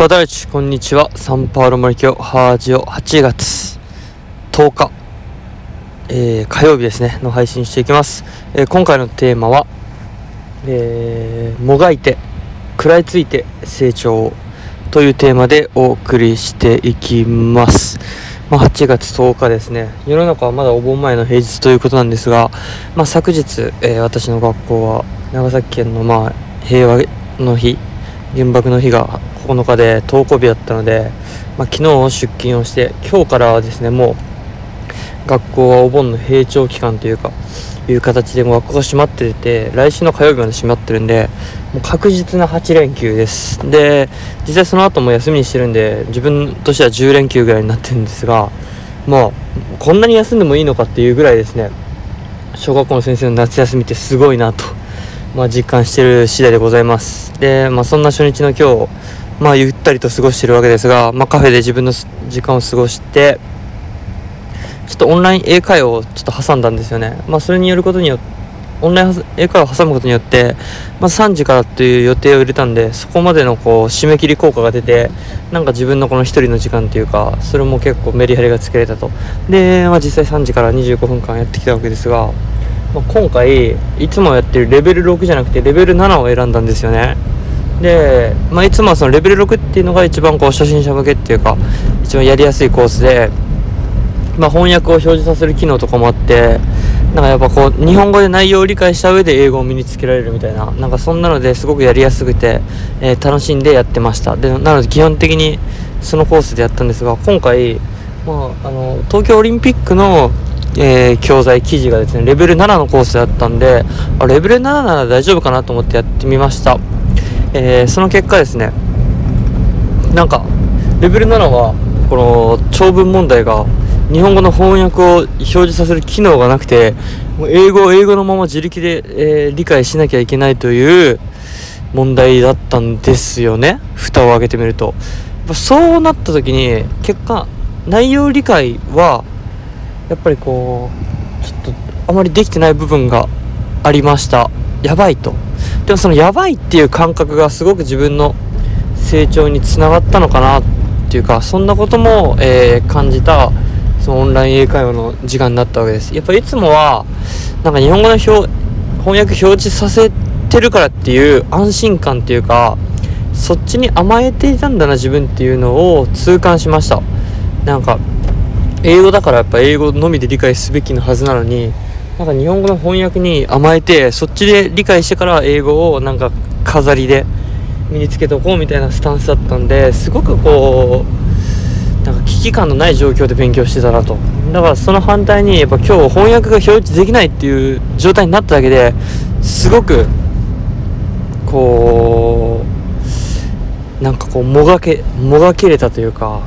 バタイチこんにちは。サンパウロマリキョハージオ8月10日、えー、火曜日ですねの配信していきます、えー、今回のテーマは、えー、もがいて食らいついて成長というテーマでお送りしていきます。まあ、8月10日ですね。世の中はまだお盆前の平日ということなんですが、まあ、昨日、え、私の学校は長崎県のまあ平和の日原爆の日が9日で登校日だったので、まあ、昨日出勤をして今日からはですねもう学校はお盆の閉庁期間というかいう形でもう学校が閉まってて来週の火曜日まで閉まってるんでもう確実な8連休です。で実際その後も休みにしてるんで自分としては10連休ぐらいになってるんですがまあこんなに休んでもいいのかっていうぐらいですね小学校の先生の夏休みってすごいなと、まあ、実感してる次第でございます。で、まあ、そんな初日の今日、まあ、ゆったりと過ごしてるわけですが、まあ、カフェで自分の時間を過ごしてちょっとオンライン英会話をちょっと挟んだんですよね、まあ、それによることによってオンライン英会話を挟むことによって、まあ、3時からという予定を入れたんでそこまでのこう締め切り効果が出てなんか自分のこの1人の時間というかそれも結構メリハリがつけれたと。で、まあ、実際3時から25分間やってきたわけですが、まあ、今回いつもやってるレベル6じゃなくてレベル7を選んだんですよね。で、まあ、いつもはそのレベル6っていうのが一番こう初心者向けっていうか一番やりやすいコースで、まあ、翻訳を表示させる機能とかもあってなんかやっぱこう日本語で内容を理解した上で英語を身につけられるみたいななんかそんなのですごくやりやすくて、えー、楽しんでやってました。でなので基本的にそのコースでやったんですが今回、まあ、あの東京オリンピックの、えー、教材記事がですねレベル7のコースだったんであレベル7なら大丈夫かなと思ってやってみました、えー、その結果ですねなんかレベル7はこの長文問題が日本語の翻訳を表示させる機能がなくてもう英語を英語のまま自力で、えー、理解しなきゃいけないという問題だったんですよね蓋を開けてみると。そうなった時に結果内容理解はやっぱりこうちょっとあまりできてない部分がありました。やばいと。でもそのやばいっていう感覚がすごく自分の成長につながったのかなっていうかそんなことも、えー、感じたそのオンライン英会話の時間になったわけです。やっぱいつもはなんか日本語の表翻訳表示させてるからっていう安心感っていうかそっちに甘えていたんだな自分っていうのを痛感しました。なんか英語だからやっぱ英語のみで理解すべきのはずなのになんか日本語の翻訳に甘えてそっちで理解してから英語をなんか飾りで身につけておこうみたいなスタンスだったんですごくこうなんか危機感のない状況で勉強してたなと。だからその反対にやっぱ今日翻訳が表示できないっていう状態になっただけですごくこうなんかこうもがけもがけれたというか、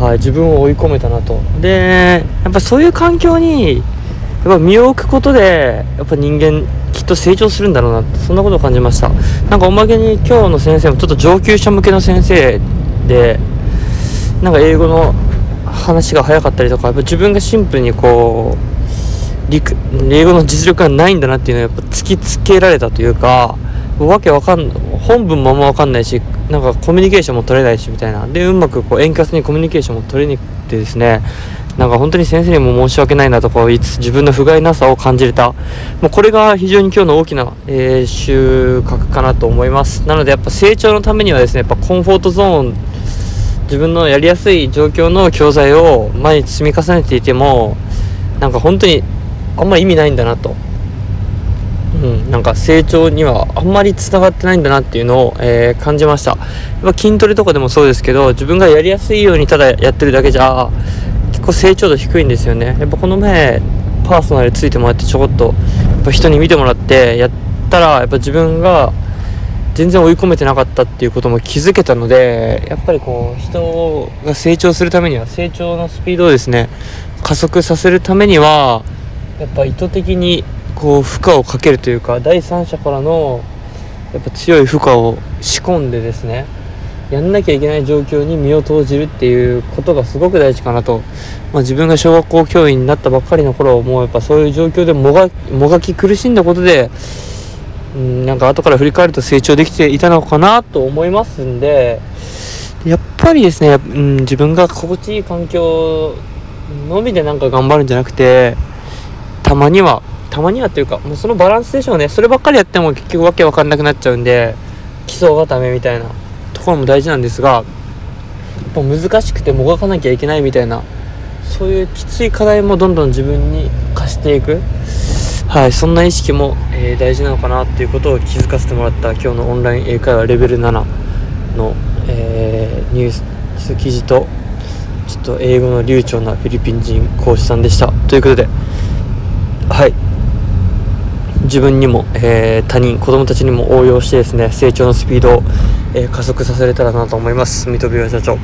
はい、自分を追い込めたなと。でやっぱそういう環境にやっぱ身を置くことでやっぱ人間きっと成長するんだろうなそんなことを感じました。なんかおまけに今日の先生もちょっと上級者向けの先生でなんか英語の話が早かったりとかやっぱ自分がシンプルにこう英語の実力がないんだなっていうのはやっぱ突きつけられたというかわけわかん本文もあんま分かんないしなんかコミュニケーションも取れないしみたいな。でうまくこう円滑にコミュニケーションも取れにくくてですねなんか本当に先生にも申し訳ないなとか言いつつ自分の不甲斐なさを感じれた。もうこれが非常に今日の大きな、えー、収穫かなと思います。なのでやっぱ成長のためにはですねやっぱコンフォートゾーン自分のやりやすい状況の教材を毎日積み重ねていてもなんか本当にあんまり意味ないんだなと、うん、なんか成長にはあんまりつながってないんだなっていうのを、えー、感じました。やっぱ筋トレとかでもそうですけど自分がやりやすいようにただやってるだけじゃ構成長度低いんですよね。やっぱこの前パーソナルついてもらってちょこっとやっぱ人に見てもらってやったらやっぱ自分が全然追い込めてなかったっていうことも気づけたのでやっぱりこう人が成長するためには成長のスピードをですね加速させるためにはやっぱ意図的にこう負荷をかけるというか第三者からのやっぱ強い負荷を仕込んでですねやんなきゃいけない状況に身を投じるっていうことがすごく大事かなと、まあ、自分が小学校教員になったばっかりの頃もうやっぱそういう状況でもがもがき苦しんだことでうん、なんか後から振り返ると成長できていたのかなと思いますんで、やっぱりですね、うん、自分が心地いい環境のみでなんか頑張るんじゃなくてたまにはたまにはっていうかもうそのバランスでしょうね。そればっかりやっても結局わけわかんなくなっちゃうんで基礎固めみたいな。ころも大事なんですがやっぱ難しくてもがかなきゃいけないみたいなそういうきつい課題もどんどん自分に課していく。はいそんな意識も、えー、大事なのかなっていうことを気づかせてもらった今日のオンライン英会話レベル7の、えー、ニュース記事とちょっと英語の流暢なフィリピン人講師さんでした。ということではい。自分にも、えー、他人子供たちにも応用してですね成長のスピードを、えー、加速させれたらなと思います。三飛社長。